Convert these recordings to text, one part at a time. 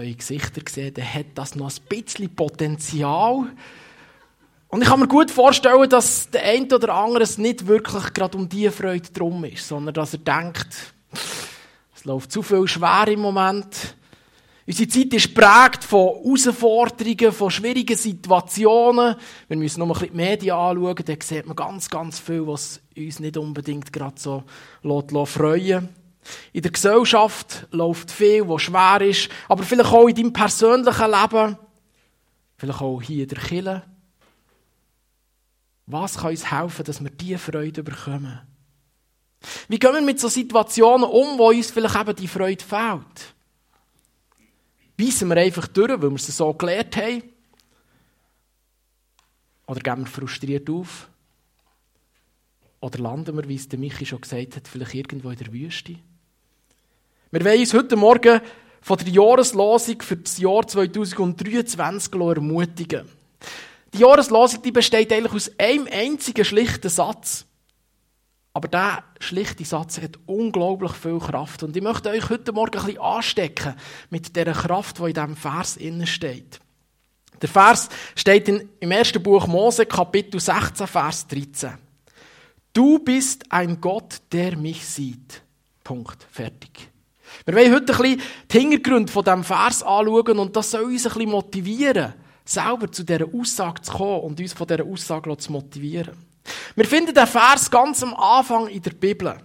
neue Gesichter gesehen, dann hat das noch ein bisschen Potenzial. Und ich kann mir gut vorstellen, dass der eine oder andere es nicht wirklich gerade um diese Freude drum ist, sondern dass er denkt, es läuft zu viel schwer im Moment. Unsere Zeit ist prägt von Herausforderungen, von schwierigen Situationen. Wenn wir uns noch ein bisschen die Medien anschauen, dann sieht man ganz, ganz viel, was uns nicht unbedingt gerade so freuen In der Gesellschaft läuft viel, was schwer ist, aber vielleicht auch in deinem persönlichen Leben, vielleicht auch hier in der Kirche. Was kann uns helfen, dass wir diese Freude bekommen? Wie gehen wir mit so Situationen um, wo uns vielleicht eben die Freude fehlt? Beißen wir einfach durch, weil wir es so gelernt haben? Oder gehen wir frustriert auf? Oder landen wir, wie es der Michi schon gesagt hat, vielleicht irgendwo in der Wüste? Wir wollen uns heute Morgen von der Jahreslosung für das Jahr 2023 ermutigen. Die Jahreslosung die besteht eigentlich aus einem einzigen schlichten Satz. Aber dieser schlichte Satz hat unglaublich viel Kraft. Und ich möchte euch heute Morgen ein bisschen anstecken mit der Kraft, die in diesem Vers steht. Der Vers steht im ersten Buch Mose, Kapitel 16, Vers 13. Du bist ein Gott, der mich sieht. Punkt. Fertig. Wir wollen heute ein bisschen die Hintergründe von diesem Vers anschauen und das soll uns ein bisschen motivieren, selber zu dieser Aussage zu kommen und uns von dieser Aussage zu motivieren. Wir finden den Vers ganz am Anfang in der Bibel.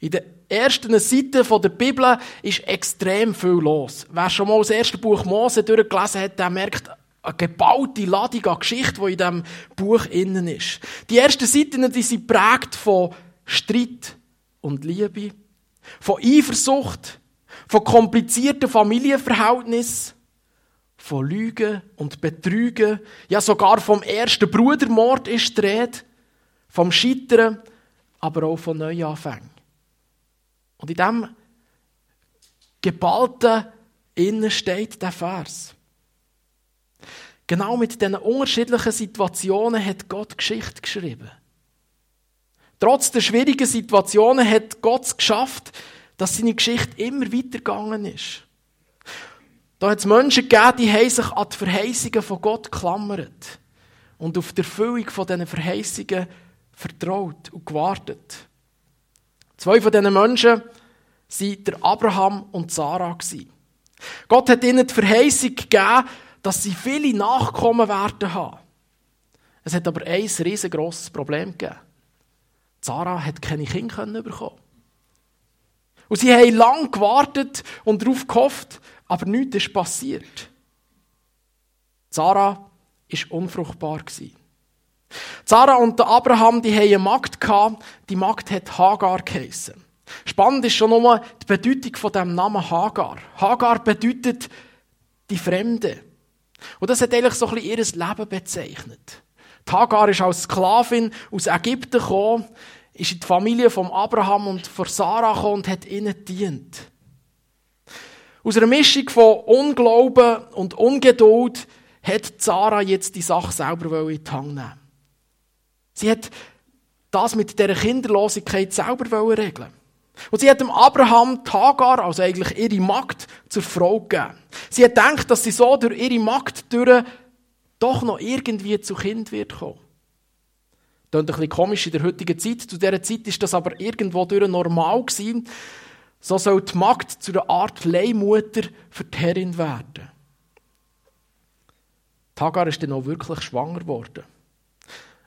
In den ersten Seiten der Bibel ist extrem viel los. Wer schon mal das erste Buch Mose durchgelesen hat, der merkt eine gebaute Ladung an Geschichte, die in diesem Buch innen ist. Die ersten Seiten die sind prägt von Streit und Liebe, von Eifersucht, von komplizierten Familienverhältnissen, von Lügen und Betrügen, ja sogar vom ersten Brudermord ist die Rede, vom Scheitern, aber auch von Neuanfängen. Und in diesem geballten Innen steht der Vers. Genau mit diesen unterschiedlichen Situationen hat Gott Geschichte geschrieben. Trotz der schwierigen Situationen hat Gott es geschafft, dass seine Geschichte immer weitergegangen ist. Da hat es Menschen gegeben, die haben sich an die Verheißungen von Gott geklammert und auf die Erfüllung von diesen Verheißungen vertraut und gewartet. Zwei von diesen Menschen waren der Abraham und Sarah. Gott hat ihnen die Verheißung gegeben, dass sie viele Nachkommen werden haben. Es hat aber ein riesengroßes Problem gegeben. Sarah hat keine Kinder bekommen. Und sie haben lange gewartet und darauf gehofft, aber nichts ist passiert. Sarah war unfruchtbar. Sarah und Abraham, die haben eine Magd die Magd hat Hagar geheissen. Spannend ist schon nur die Bedeutung von dem Namen Hagar. Hagar bedeutet die Fremde. Und das hat eigentlich so ein bisschen ihr Leben bezeichnet. Hagar ist als Sklavin aus Ägypten gekommen, ist in die Familie von Abraham und von Sarah gekommen und hat ihnen gedient. Aus einer Mischung von Unglauben und Ungeduld hat Sarah jetzt die Sache selber in die Hand nehmen. Sie hat das mit der Kinderlosigkeit selber regeln. Und sie hat dem Abraham Tagar, also eigentlich ihre Magd, zur Frau gegeben. Sie hat gedacht, dass sie so durch ihre Magd durch doch noch irgendwie zu Kind wird kommen. Das ist ein bisschen komisch in der heutigen Zeit. Zu dieser Zeit ist das aber irgendwo durch normal gewesen. So soll die Magd zu einer Art Leihmutter für die Herrin werden. Tagar ist dann auch wirklich schwanger geworden.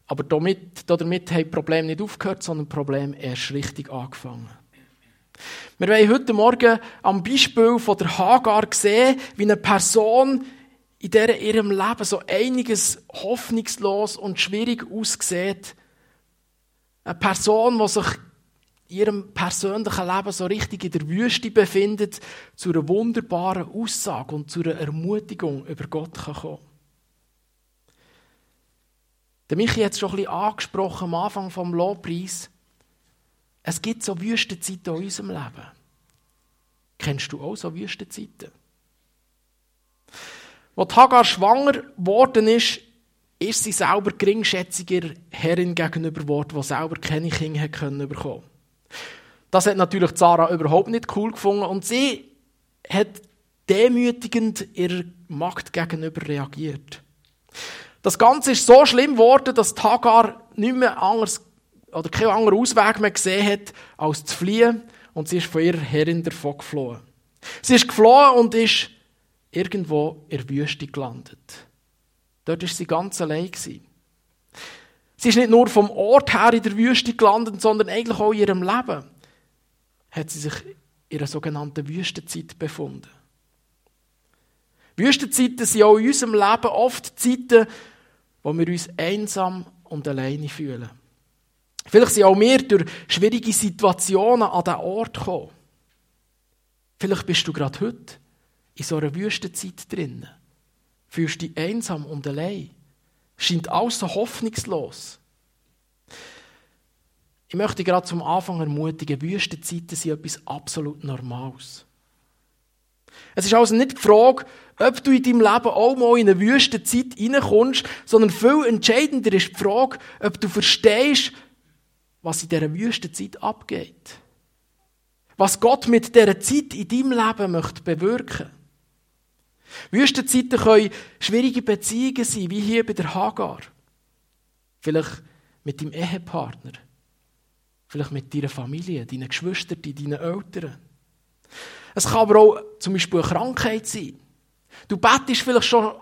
Aber damit, damit haben die Probleme nicht aufgehört, sondern Problem erst richtig angefangen. Wir wollen heute Morgen am Beispiel von der Hagar sehen, wie eine Person in der ihrem Leben so einiges hoffnungslos und schwierig aussieht. Eine Person, die sich in ihrem persönlichen Leben so richtig in der Wüste befindet, zu einer wunderbaren Aussage und zu einer Ermutigung über Gott kann kommen Der Michi hat es schon ein bisschen angesprochen am Anfang vom Lobpreis. Es gibt so Wüstenzeiten in unserem Leben. Kennst du auch so Wüstenzeiten? Als Hagar schwanger geworden ist, ist sie selber geringschätziger Herrin gegenüber geworden, die selber keine Kinder bekommen Das hat natürlich Sarah überhaupt nicht cool gefunden und sie hat demütigend ihrer Macht gegenüber reagiert. Das Ganze ist so schlimm geworden, dass Hagar nicht mehr anders oder keinen anderen Ausweg mehr gesehen hat, als zu fliehen und sie ist von ihrer Herrin davon geflohen. Sie ist geflohen und ist irgendwo in der Wüste gelandet. Dort ist sie ganz allein gewesen. Sie ist nicht nur vom Ort her in der Wüste gelandet, sondern eigentlich auch in ihrem Leben hat sie sich in einer sogenannten Wüstenzeit befunden. Wüstenzeiten sind auch in unserem Leben oft Zeiten, wo wir uns einsam und alleine fühlen. Vielleicht sind auch wir durch schwierige Situationen an diesen Ort gekommen. Vielleicht bist du gerade heute in so einer Wüstenzeit drin. Fühlst dich einsam und allein. Scheint alles so hoffnungslos. Ich möchte gerade zum Anfang ermutigen, Wüstenzeiten sind etwas absolut Normales. Es ist also nicht die Frage, ob du in deinem Leben auch mal in eine Wüstenzeit reinkommst, sondern viel entscheidender ist die Frage, ob du verstehst, was in dieser Wüstenzeit abgeht. Was Gott mit dieser Zeit in deinem Leben möchte bewirken. Wüstenzeiten können schwierige Beziehungen sein, wie hier bei der Hagar. Vielleicht mit deinem Ehepartner. Vielleicht mit deiner Familie, deinen Geschwistern, deinen Eltern. Es kann aber auch zum Beispiel eine Krankheit sein. Du bettest vielleicht schon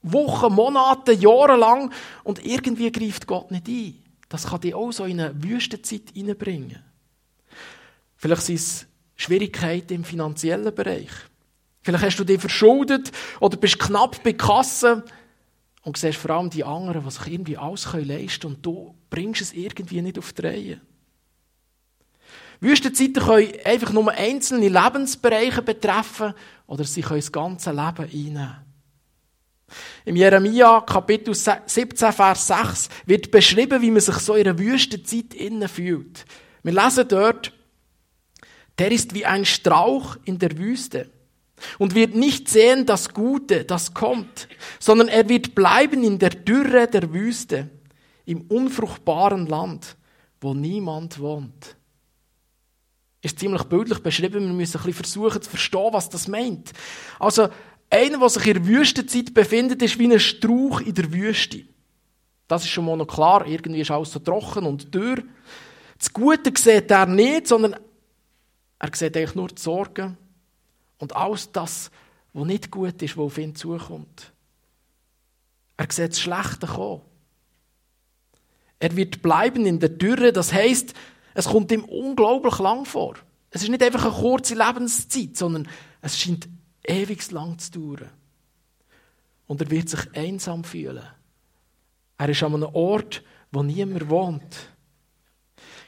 Wochen, Monate, Jahre lang und irgendwie greift Gott nicht ein. Das kann dich auch so in eine Wüstenzeit hineinbringen. Vielleicht sind es Schwierigkeiten im finanziellen Bereich. Vielleicht hast du dich verschuldet oder bist knapp bei Kasse und siehst vor allem die anderen, die sich irgendwie alles leisten können und du bringst es irgendwie nicht auf die Reihe. Wüstenzeiten können einfach nur einzelne Lebensbereiche betreffen oder sie können das ganze Leben einnehmen. Im Jeremia Kapitel 17, Vers 6 wird beschrieben, wie man sich so in einer Wüstenzeit innen fühlt. Wir lesen dort, der ist wie ein Strauch in der Wüste und wird nicht sehen das Gute, das kommt, sondern er wird bleiben in der Dürre der Wüste, im unfruchtbaren Land, wo niemand wohnt. Ist ziemlich bildlich beschrieben, wir müssen ein bisschen versuchen zu verstehen, was das meint. Also, einer, der sich in der Wüstenzeit befindet, ist wie ein Strauch in der Wüste. Das ist schon mal noch klar, irgendwie ist alles so trocken und dürr. Das Gute sieht er nicht, sondern er sieht eigentlich nur die Sorgen und alles das, was nicht gut ist, was auf ihn zukommt. Er sieht das Schlechte kommen. Er wird bleiben in der Dürre, das heißt, es kommt ihm unglaublich lang vor. Es ist nicht einfach eine kurze Lebenszeit, sondern es scheint ewig lang zu dauern. Und er wird sich einsam fühlen. Er ist an einem Ort, wo niemand wohnt.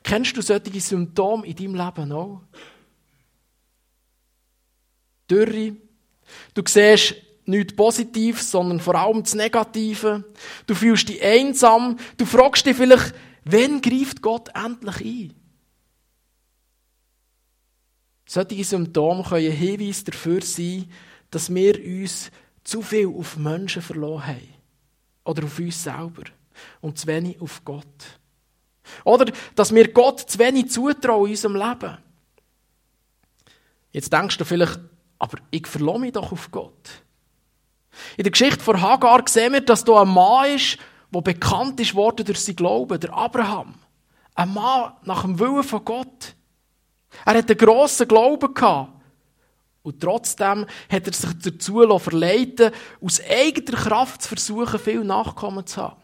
Kennst du solche Symptome in deinem Leben auch? Dürre. Du siehst nichts Positives, sondern vor allem das Negative. Du fühlst dich einsam. Du fragst dich vielleicht, wann greift Gott endlich ein? Solche Symptome können ein Hinweis dafür sein, dass wir uns zu viel auf Menschen verloren haben. Oder auf uns selber. Und zu wenig auf Gott. Oder dass wir Gott zu wenig zutrauen in unserem Leben. Jetzt denkst du vielleicht, aber ich verlasse mich doch auf Gott. In der Geschichte von Hagar sehen wir, dass da ein Mann ist, der bekannt ist worden durch sein Glauben, der Abraham. Ein Mann nach dem Willen von Gott. Er hat einen grossen Glauben gehabt. Und trotzdem hat er sich dazu verleiten aus eigener Kraft zu versuchen, viel Nachkommen zu haben.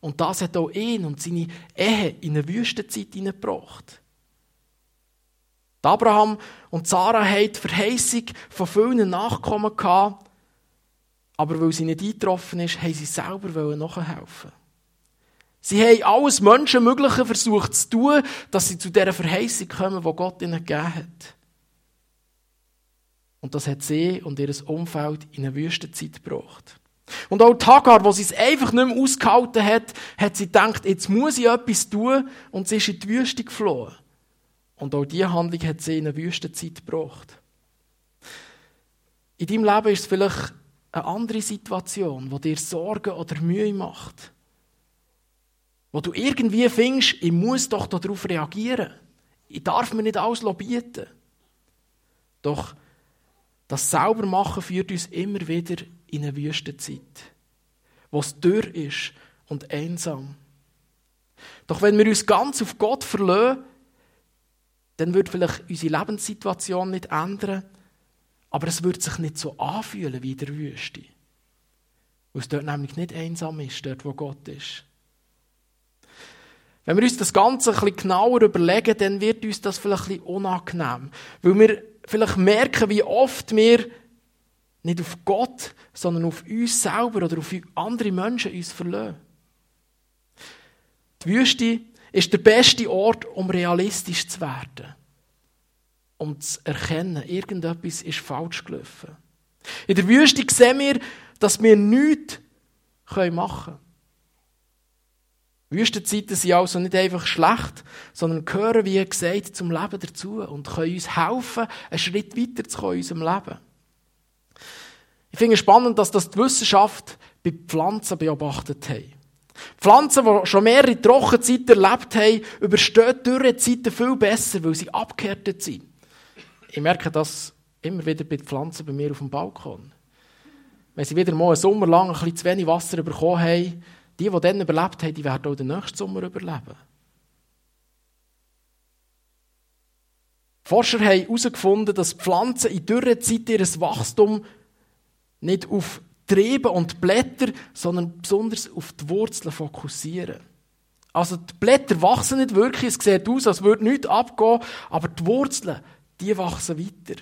Und das hat auch ihn und seine Ehe in eine Wüstenzeit hineingebracht. Abraham und Sarah hatten die Verheißung von vielen Nachkommen gehabt, aber weil sie nicht eingetroffen ist, haben sie selber nachhelfen. Sie haben alles Menschenmögliche versucht zu tun, dass sie zu dieser Verheißung kommen, die Gott ihnen gegeben hat. Und das hat sie und ihr Umfeld in eine Wüstenzeit gebracht. Und auch Tagar, wo sie es einfach nicht mehr ausgehalten hat, hat sie gedacht, jetzt muss ich etwas tun und sie ist in die Wüste geflohen. Und auch diese Handlung hat sie in eine Wüstenzeit gebracht. In deinem Leben ist es vielleicht eine andere Situation, die dir Sorgen oder Mühe macht. Wo du irgendwie findest, ich muss doch darauf reagieren. Ich darf mir nicht alles bieten. Doch Das Saubermachen führt uns immer wieder in eine Wüstenzeit, wo es dürr ist und einsam. Doch wenn wir uns ganz auf Gott verlassen, dann wird vielleicht unsere Lebenssituation nicht ändern, aber es wird sich nicht so anfühlen wie in der Wüste. Weil es dort nämlich nicht einsam ist, dort wo Gott ist. Wenn wir uns das Ganze ein bisschen genauer überlegen, dann wird uns das vielleicht ein bisschen unangenehm. Weil wir vielleicht merken, wie oft wir nicht auf Gott, sondern auf uns selber oder auf andere Menschen uns verlassen. Die Wüste ist der beste Ort, um realistisch zu werden. Um zu erkennen, irgendetwas ist falsch gelaufen. In der Wüste sehen wir, dass wir nichts machen können. Wüstenzeiten sind also nicht einfach schlecht, sondern gehören, wie gesagt, zum Leben dazu und können uns helfen, einen Schritt weiter zu kommen in unserem Leben. Ich finde es spannend, dass das die Wissenschaft bei Pflanzen beobachtet hat. Pflanzen, die schon mehrere Trockenzeiten erlebt haben, überstehen Dürrezeiten viel besser, weil sie abgehärtet sind. Ich merke das immer wieder bei Pflanzen bei mir auf dem Balkon. Wenn sie wieder mal einen Sommer lang ein bisschen zu wenig Wasser bekommen haben, die, die dann überlebt haben, die werden auch den nächsten Sommer überleben. Forscher haben herausgefunden, dass Pflanzen in Dürrezeit ihr Wachstum nicht auf Triebe und Blätter, sondern besonders auf die Wurzeln fokussieren. Also die Blätter wachsen nicht wirklich, es sieht aus, als würde nichts abgehen, aber die Wurzeln, die wachsen weiter.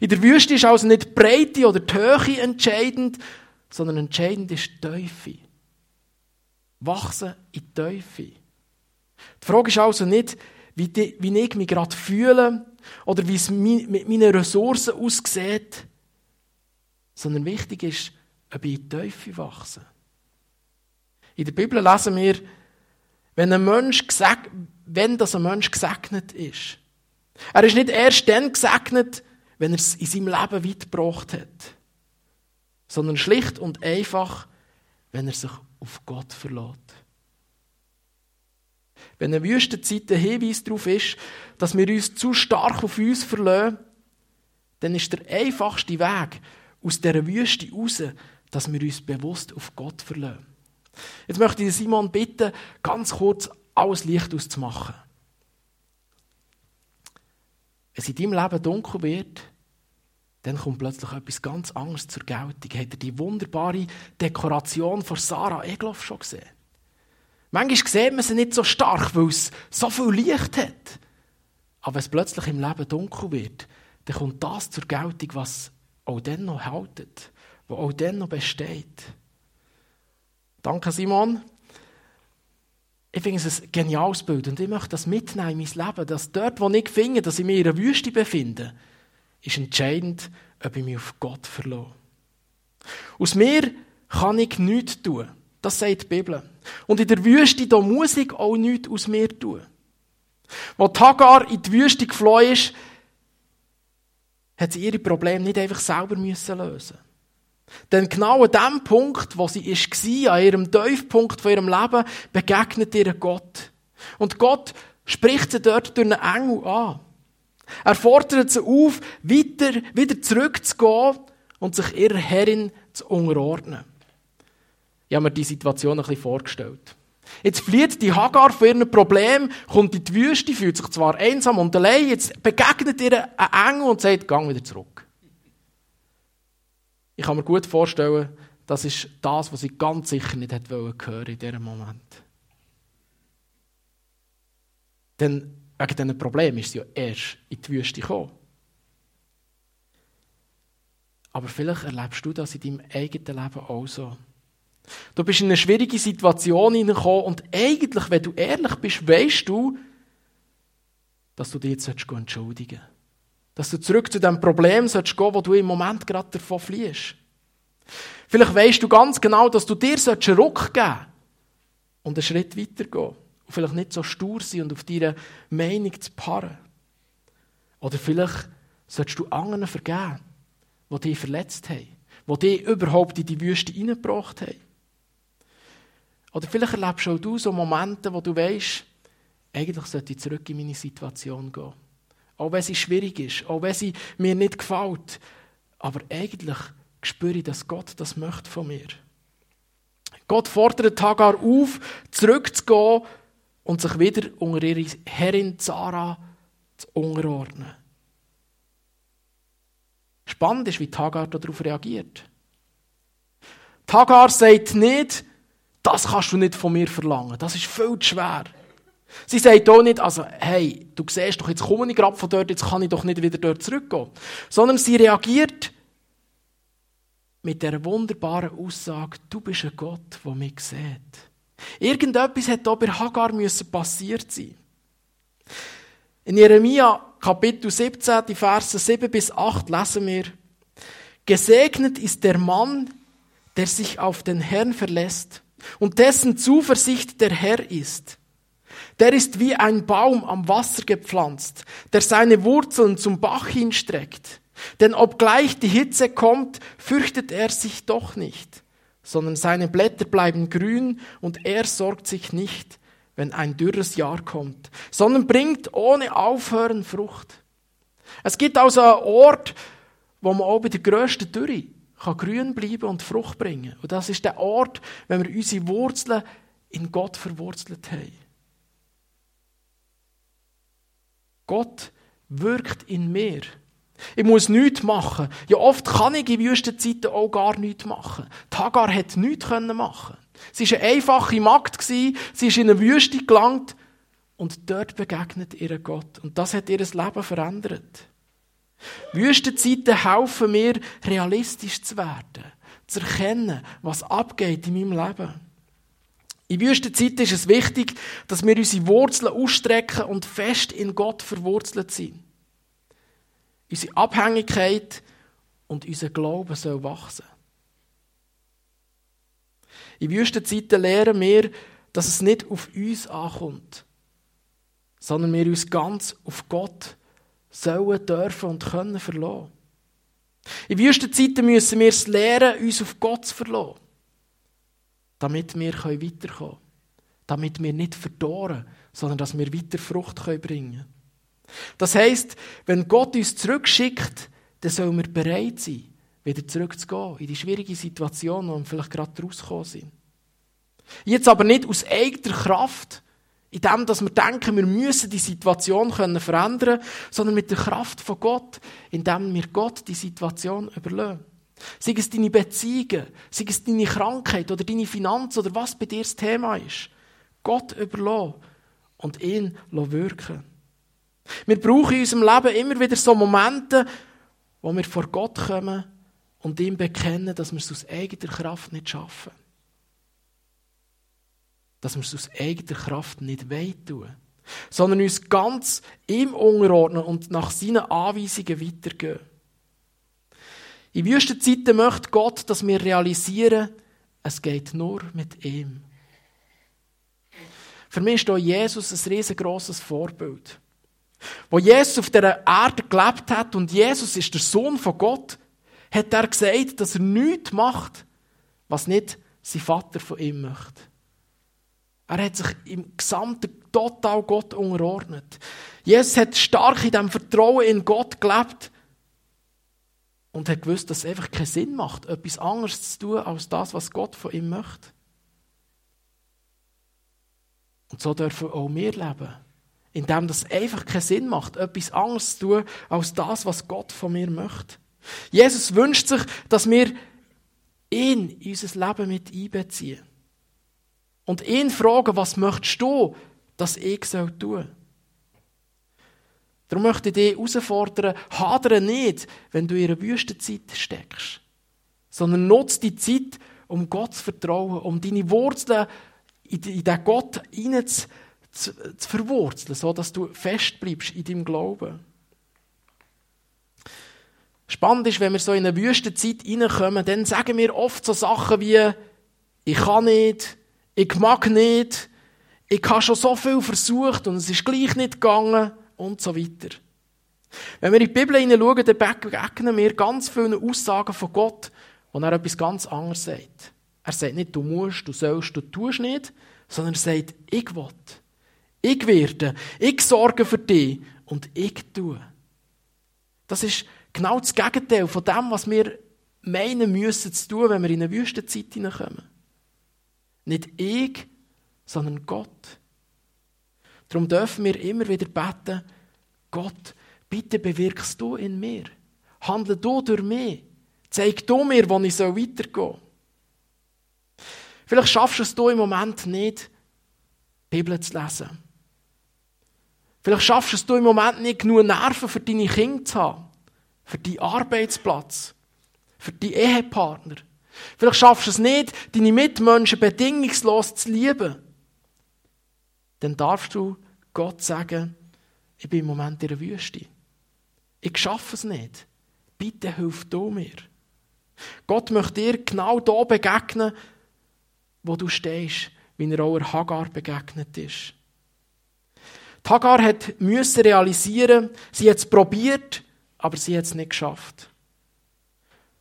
In der Wüste ist also nicht die Breite oder die Höhe entscheidend, sondern entscheidend ist die Teufel wachsen in die Teufel. Die Frage ist also nicht, wie, die, wie ich mich gerade fühle oder wie es mit meinen Ressourcen aussieht, sondern wichtig ist, ob ich in die Teufel wachse. In der Bibel lesen wir, wenn ein Mensch gesegnet, wenn das ein Mensch gesegnet ist. Er ist nicht erst dann gesegnet, wenn er es in seinem Leben weit gebracht hat, sondern schlicht und einfach, wenn er sich auf Gott verlässt. Wenn eine Wüstenzeit ein Hinweis darauf ist, dass wir uns zu stark auf uns verlassen, dann ist der einfachste Weg aus dieser Wüste raus, dass wir uns bewusst auf Gott verlassen. Jetzt möchte ich Simon bitten, ganz kurz alles Licht auszumachen. Wenn es in deinem Leben dunkel wird, dann kommt plötzlich etwas ganz anderes zur Geltung. Habt ihr die wunderbare Dekoration von Sarah Egloff schon gesehen? Manchmal sieht man sie nicht so stark, weil es so viel Licht hat. Aber wenn es plötzlich im Leben dunkel wird, dann kommt das zur Geltung, was auch dann noch haltet, was auch dann noch besteht. Danke, Simon. Ich finde es ein geniales Bild und ich möchte das mitnehmen in mein Leben, dass dort, wo ich finde, dass ich mich in einer Wüste befinde, ist entscheidend, ob ich mich auf Gott verlasse. Aus mir kann ich nichts tun. Das sagt die Bibel. Und in der Wüste, da muss ich auch nichts aus mir tun. Als Hagar in die Wüste geflohen ist, hat sie ihre Probleme nicht einfach selber müssen lösen Denn genau an dem Punkt, wo sie war, an ihrem Tiefpunkt von ihrem Leben, begegnet ihr Gott. Und Gott spricht sie dort durch einen Engel an. Er fordert sie auf, weiter, wieder zurückzugehen und sich ihrer Herrin zu unterordnen. Ich habe mir die Situation ein bisschen vorgestellt. Jetzt flieht die Hagar von ihrem Problem, kommt in die Wüste, fühlt sich zwar einsam und allein, jetzt begegnet ihr ein Engel und sagt, gang wieder zurück. Ich kann mir gut vorstellen, das ist das, was sie ganz sicher nicht hätte hören in diesem Moment. Denn Wegen diesen Problemen ist sie ja erst in die Wüste gekommen. Aber vielleicht erlebst du das in deinem eigenen Leben auch so. Du bist in eine schwierige Situation hineingekommen und eigentlich, wenn du ehrlich bist, weißt du, dass du dich jetzt entschuldigen sollst. Dass du zurück zu dem Problem sollst gehen, wo du im Moment gerade davon fliehst. Vielleicht weißt du ganz genau, dass du dir einen Ruck geben sollst und einen Schritt weitergehen und vielleicht nicht so stur sein und auf deine Meinung zu paaren. Oder vielleicht solltest du anderen vergeben, die dich verletzt haben, die dich überhaupt in die Wüste hineingebracht haben. Oder vielleicht erlebst auch du so Momente, wo du weißt, eigentlich sollte ich zurück in meine Situation gehen. Auch wenn sie schwierig ist, auch wenn sie mir nicht gefällt, aber eigentlich spüre ich, dass Gott das möchte von mir. Gott fordert Hagar auf, zurückzugehen und sich wieder unter ihre Herrin Zara zu unterordnen. Spannend ist, wie Hagar darauf reagiert. Hagar sagt nicht, das kannst du nicht von mir verlangen, das ist viel zu schwer. Sie sagt auch nicht, also, hey, du siehst doch, jetzt komme ich gerade von dort, jetzt kann ich doch nicht wieder dort zurückgehen. Sondern sie reagiert mit der wunderbaren Aussage, du bist ein Gott, der mich sieht. Irgendetwas hat auch bei Hagar müssen passiert sein. In Jeremia Kapitel 17, die Verse 7 bis 8 lesen wir, Gesegnet ist der Mann, der sich auf den Herrn verlässt und dessen Zuversicht der Herr ist. Der ist wie ein Baum am Wasser gepflanzt, der seine Wurzeln zum Bach hinstreckt. Denn obgleich die Hitze kommt, fürchtet er sich doch nicht, sondern seine Blätter bleiben grün und er sorgt sich nicht, wenn ein dürres Jahr kommt, sondern bringt ohne Aufhören Frucht. Es gibt also einen Ort, wo man auch bei der grössten Dürre kann grün bleiben und Frucht bringen. Und das ist der Ort, wenn wir unsere Wurzeln in Gott verwurzelt haben. Gott wirkt in mir. Ich muss nichts machen. Ja, oft kann ich in Wüstenzeiten auch gar nichts machen. Tagar hat nichts machen Sie war eine einfache Magd, sie ist in eine Wüste gelangt und dort begegnet ihr Gott. Und das hat ihr Leben verändert. Wüstenzeiten helfen mir, realistisch zu werden, zu erkennen, was abgeht in meinem Leben. In Wüstenzeiten ist es wichtig, dass wir unsere Wurzeln ausstrecken und fest in Gott verwurzelt sind. Unsere Abhängigkeit und unser Glauben soll wachsen. In Wüstenzeiten lernen wir, dass es nicht auf uns ankommt, sondern wir uns ganz auf Gott sollen, dürfen und können verlassen. In Wüstenzeiten müssen wir es lernen, uns auf Gott zu verlassen, damit wir weiterkommen können. Damit wir nicht verdorren, sondern dass wir weiter Frucht bringen können. Das heisst, wenn Gott uns zurückschickt, dann sollen wir bereit sein, wieder zurückzugehen in die schwierige Situation, wo wir vielleicht gerade rausgekommen sind. Jetzt aber nicht aus eigener Kraft, in dem, dass wir denken, wir müssen die Situation können verändern, sondern mit der Kraft von Gott, indem wir Gott die Situation überlassen. Sei es deine Beziehungen, sei es deine Krankheit oder deine Finanzen oder was bei dir das Thema ist. Gott überlassen und ihn wirken. Wir brauchen in unserem Leben immer wieder so Momente, wo wir vor Gott kommen und ihm bekennen, dass wir es aus eigener Kraft nicht schaffen. Dass wir es aus eigener Kraft nicht tun sondern uns ganz ihm unterordnen und nach seinen Anweisungen weitergehen. In Wüstenzeiten möchte Gott, dass wir realisieren, es geht nur mit ihm. Für mich ist hier Jesus ein riesengroßes Vorbild. Wo Jesus auf der Erde gelebt hat und Jesus ist der Sohn von Gott, hat er gesagt, dass er nichts macht, was nicht sein Vater von ihm möchte. Er hat sich im Gesamten total Gott unterordnet. Jesus hat stark in dem Vertrauen in Gott gelebt und hat gewusst, dass es einfach keinen Sinn macht, etwas anderes zu tun, als das, was Gott von ihm möchte. Und so dürfen auch wir leben indem das einfach keinen Sinn macht, etwas anderes zu tun, als das, was Gott von mir möchte. Jesus wünscht sich, dass wir ihn in unser Leben mit einbeziehen. Und ihn fragen, was möchtest du, dass ich soll tun Darum möchte ich dich herausfordern, hadere nicht, wenn du in einer Wüstenzeit steckst, sondern nutze die Zeit, um Gott zu vertrauen, um deine Wurzeln in den Gott hineinzuziehen zu, zu verwurzeln, so dass du fest bleibst in deinem Glauben. Spannend ist, wenn wir so in eine Wüstenzeit reinkommen, dann sagen wir oft so Sachen wie, ich kann nicht, ich mag nicht, ich habe schon so viel versucht und es ist gleich nicht gegangen und so weiter. Wenn wir in die Bibel hineinschauen, dann begegnen wir ganz viele Aussagen von Gott, wo er etwas ganz anderes sagt. Er sagt nicht, du musst, du sollst, du tust nicht, sondern er sagt, ich will. Ich werde, ich sorge für dich und ich tue. Das ist Genau das Gegenteil von dem, was wir meinen müssen zu tun, wenn wir in eine Wüstenzeit hineinkommen. Nicht ich, sondern Gott. Darum dürfen wir immer wieder beten, Gott, bitte bewirkst du in mir. Handle du durch mich. Zeig du mir, wo ich weitergehen soll. Vielleicht schaffst du es du im Moment nicht, die Bibel zu lesen. Vielleicht schaffst du es im Moment nicht, genug Nerven für deine Kinder zu haben, für deinen Arbeitsplatz, für deinen Ehepartner. Vielleicht schaffst du es nicht, deine Mitmenschen bedingungslos zu lieben. Dann darfst du Gott sagen, ich bin im Moment in der Wüste. Ich schaffe es nicht. Bitte hilf du mir. Gott möchte dir genau da begegnen, wo du stehst, wie er auch Hagar begegnet ist. Die Hagar hat müssen realisieren, sie hat es probiert, aber sie hat es nicht geschafft.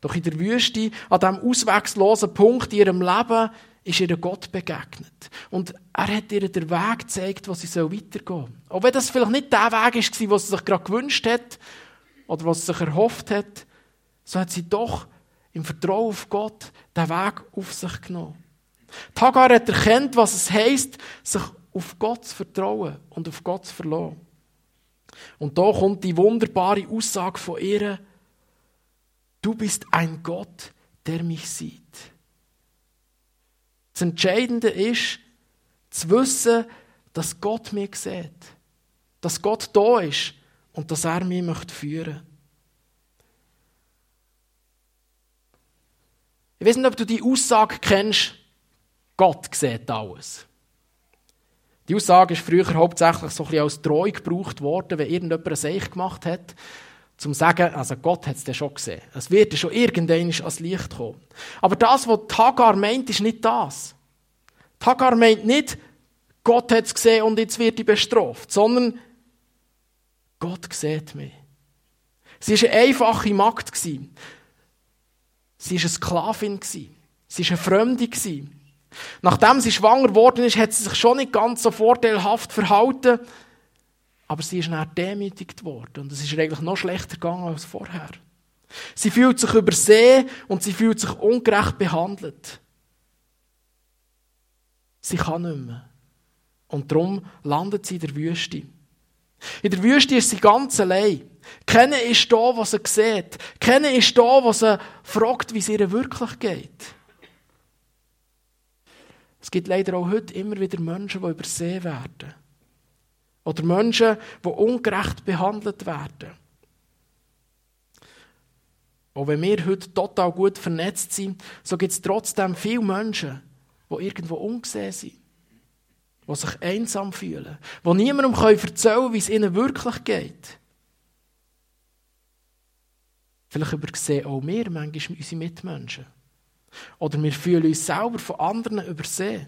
Doch in der Wüste, an diesem ausweglosen Punkt in ihrem Leben, ist ihr Gott begegnet. Und er hat ihr den Weg gezeigt, wo sie weitergehen soll. Auch wenn das vielleicht nicht der Weg war, den sie sich gerade gewünscht hat oder was sie sich erhofft hat, so hat sie doch im Vertrauen auf Gott den Weg auf sich genommen. Die Hagar hat erkannt, was es heisst, sich auf Gott zu vertrauen und auf Gott zu verlassen. Und da kommt die wunderbare Aussage von ihr, du bist ein Gott, der mich sieht. Das Entscheidende ist, zu wissen, dass Gott mich sieht. Dass Gott da ist und dass er mich möchte führen möchte. Ich weiß nicht, ob du die Aussage kennst, Gott sieht alles. Die Aussage ist früher hauptsächlich so ein bisschen als Drohung gebraucht worden, wenn irgendjemand ein Seich gemacht hat, zum zu sagen, also Gott hat es dann schon gesehen. Es wird schon irgendwann ans Licht kommen. Aber das, was Tagar meint, ist nicht das. Tagar meint nicht, Gott hat es gesehen und jetzt wird er bestraft, sondern Gott sieht mich. Sie war eine einfache Magd. Sie war eine Sklavin. Sie war eine Fremde. Nachdem sie schwanger geworden ist, hat sie sich schon nicht ganz so vorteilhaft verhalten, aber sie ist dann demütigt worden und es ist eigentlich noch schlechter gegangen als vorher. Sie fühlt sich übersehen und sie fühlt sich ungerecht behandelt. Sie kann nicht mehr. Und darum landet sie in der Wüste. In der Wüste ist sie ganz allein. Keiner ist da, was sie sieht. Keiner ist da, was sie fragt, wie es ihr wirklich geht. Es gibt leider auch heute immer wieder Menschen, die übersehen werden. Oder Menschen, die ungerecht behandelt werden. Auch wenn wir heute total gut vernetzt sind, so gibt es trotzdem viele Menschen, die irgendwo ungesehen sind. Die sich einsam fühlen. Die niemandem erzählen können, wie es ihnen wirklich geht. Vielleicht übersehen auch wir manchmal unsere Mitmenschen. Oder wir fühlen uns selber von anderen übersehen.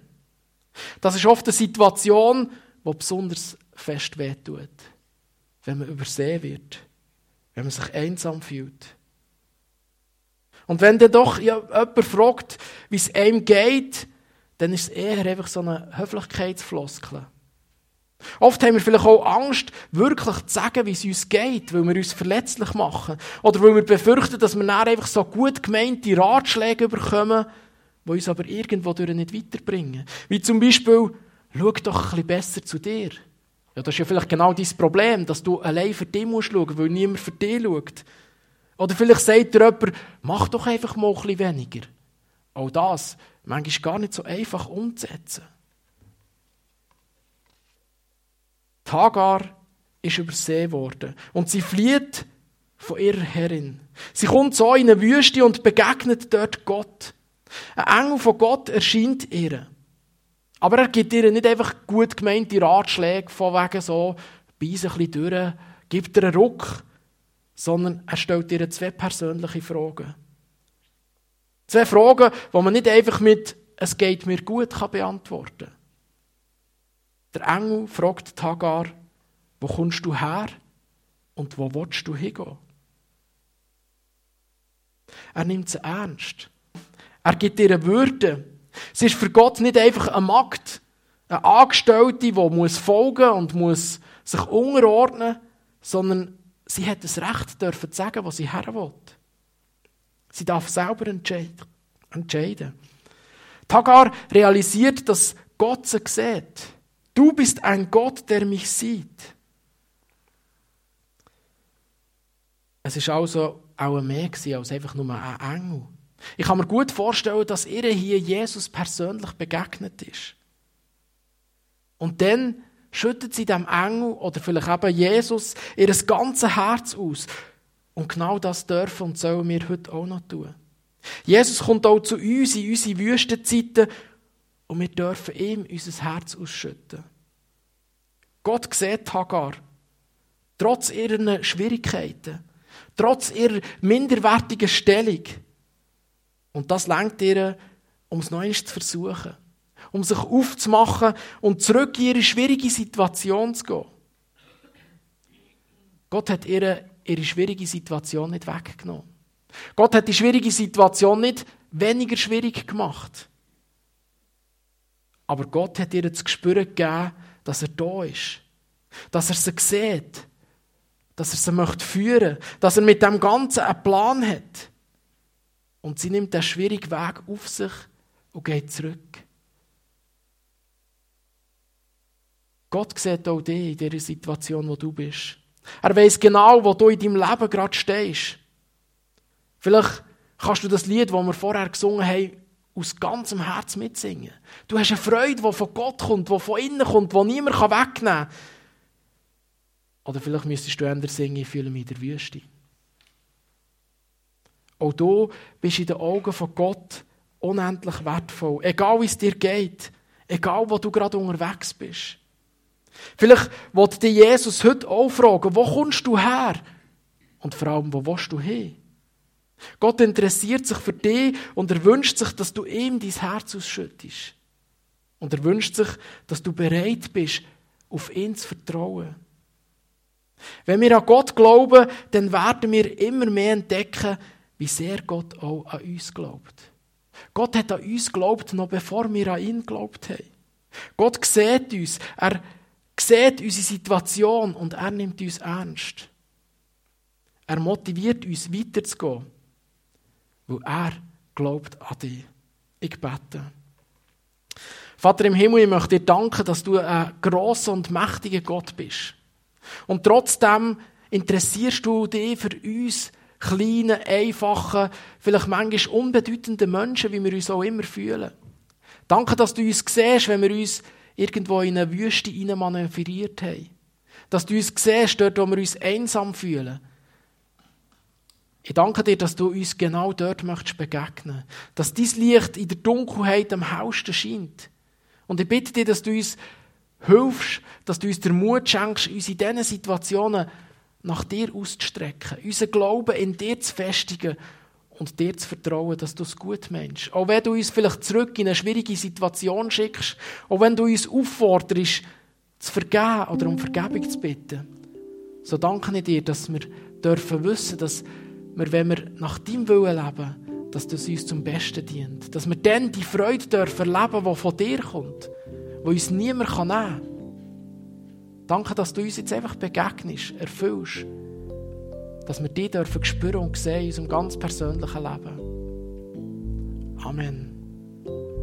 Das ist oft eine Situation, die besonders fest wehtut. Wenn man übersehen wird. Wenn man sich einsam fühlt. Und wenn dann doch jemand fragt, wie es einem geht, dann ist es eher einfach so eine Höflichkeitsfloskel. Oft haben wir vielleicht auch Angst, wirklich zu sagen, wie es uns geht, weil wir uns verletzlich machen. Oder weil wir befürchten, dass wir dann einfach so gut gemeinte Ratschläge bekommen, die uns aber irgendwo nicht weiterbringen. Wie zum Beispiel, schau doch ein bisschen besser zu dir. Ja, das ist ja vielleicht genau dein Problem, dass du allein für dich musst schauen, weil niemand für dich schaut. Oder vielleicht sagt dir jemand, mach doch einfach mal ein bisschen weniger. Auch das, manchmal gar nicht so einfach umzusetzen. Hagar ist übersehen worden und sie flieht von ihrer Herrin. Sie kommt so in eine Wüste und begegnet dort Gott. Ein Engel von Gott erscheint ihr. Aber er gibt ihr nicht einfach gut gemeinte Ratschläge von wegen so, beiß ein bisschen durch, gibt ihr einen Ruck, sondern er stellt ihr zwei persönliche Fragen. Zwei Fragen, die man nicht einfach mit «Es geht mir gut» kann beantworten kann. Der Engel fragt Hagar, wo kommst du her und wo willst du hingehen? Er nimmt sie ernst. Er gibt ihr Würde. Sie ist für Gott nicht einfach eine Magd, eine Angestellte, die muss folgen und muss sich unterordnen, sondern sie hat das Recht dürfen zu sagen, was sie her will. Sie darf selber entscheiden. Tagar realisiert, dass Gott sie sieht. Du bist ein Gott, der mich sieht. Es ist also auch mehr als einfach nur ein Engel. Ich kann mir gut vorstellen, dass ihr hier Jesus persönlich begegnet ist. Und dann schüttet sie dem Engel oder vielleicht eben Jesus ihr ganzes Herz aus. Und genau das dürfen und sollen wir heute auch noch tun. Jesus kommt auch zu uns in unsere Wüstenzeiten und wir dürfen ihm unser Herz ausschütten. Gott sieht Hagar, trotz ihrer Schwierigkeiten, trotz ihrer minderwertigen Stellung. Und das lenkt ihr, um es noch zu versuchen um sich aufzumachen und zurück in ihre schwierige Situation zu gehen. Gott hat ihre, ihre schwierige Situation nicht weggenommen. Gott hat die schwierige Situation nicht weniger schwierig gemacht. Aber Gott hat ihr das Gespür gegeben, dass er da ist. Dass er sie sieht. Dass er sie möchte führen Dass er mit dem Ganzen einen Plan hat. Und sie nimmt den schwierigen Weg auf sich und geht zurück. Gott sieht auch dich in dieser Situation, wo du bist. Er weiß genau, wo du in deinem Leben gerade stehst. Vielleicht kannst du das Lied, das wir vorher gesungen haben, aus ganzem Herz mitsingen. Du hast eine Freude, die von Gott kommt, die von innen kommt, die niemand wegnehmen kann. Oder vielleicht müsstest du eher singen, ich fühle mich in der Wüste. Auch du bist in den Augen von Gott unendlich wertvoll. Egal wie es dir geht, egal wo du gerade unterwegs bist. Vielleicht wollte dich Jesus heute auch fragen, wo kommst du her? Und vor allem, wo willst du hin? Gott interessiert sich für dich und er wünscht sich, dass du ihm dein Herz ausschüttest. Und er wünscht sich, dass du bereit bist, auf ihn zu vertrauen. Wenn wir an Gott glauben, dann werden wir immer mehr entdecken, wie sehr Gott auch an uns glaubt. Gott hat an uns geglaubt, noch bevor wir an ihn geglaubt haben. Gott sieht uns, er sieht unsere Situation und er nimmt uns ernst. Er motiviert uns weiterzugehen, weil er glaubt an dich. Ich bete. Vater im Himmel, ich möchte dir danken, dass du ein grosser und mächtiger Gott bist. Und trotzdem interessierst du dich für uns kleinen, einfachen, vielleicht manchmal unbedeutenden Menschen, wie wir uns auch immer fühlen. Danke, dass du uns siehst, wenn wir uns irgendwo in eine Wüste manövriert haben. Dass du uns siehst, dort, wo wir uns einsam fühlen. Ich danke dir, dass du uns genau dort möchtest begegnen. Dass dein Licht in der Dunkelheit am hellsten scheint. Und ich bitte dir, dass du uns hilfst, dass du uns den Mut schenkst, uns in diesen Situationen nach dir auszustrecken, unseren Glauben in dir zu festigen und dir zu vertrauen, dass du es gut meinst. Auch wenn du uns vielleicht zurück in eine schwierige Situation schickst, auch wenn du uns aufforderst, zu vergeben oder um Vergebung zu bitten, so danke ich dir, dass wir dürfen wissen, dass wir, wenn wir nach deinem Willen leben, dass das uns zum Besten dient. Dass wir dann die Freude dürfen erleben, die von dir kommt, die uns niemand nehmen kann. Danke, dass du uns jetzt einfach begegnest, erfüllst dass wir die dürfen spüren und sehen in unserem ganz persönlichen Leben. Amen.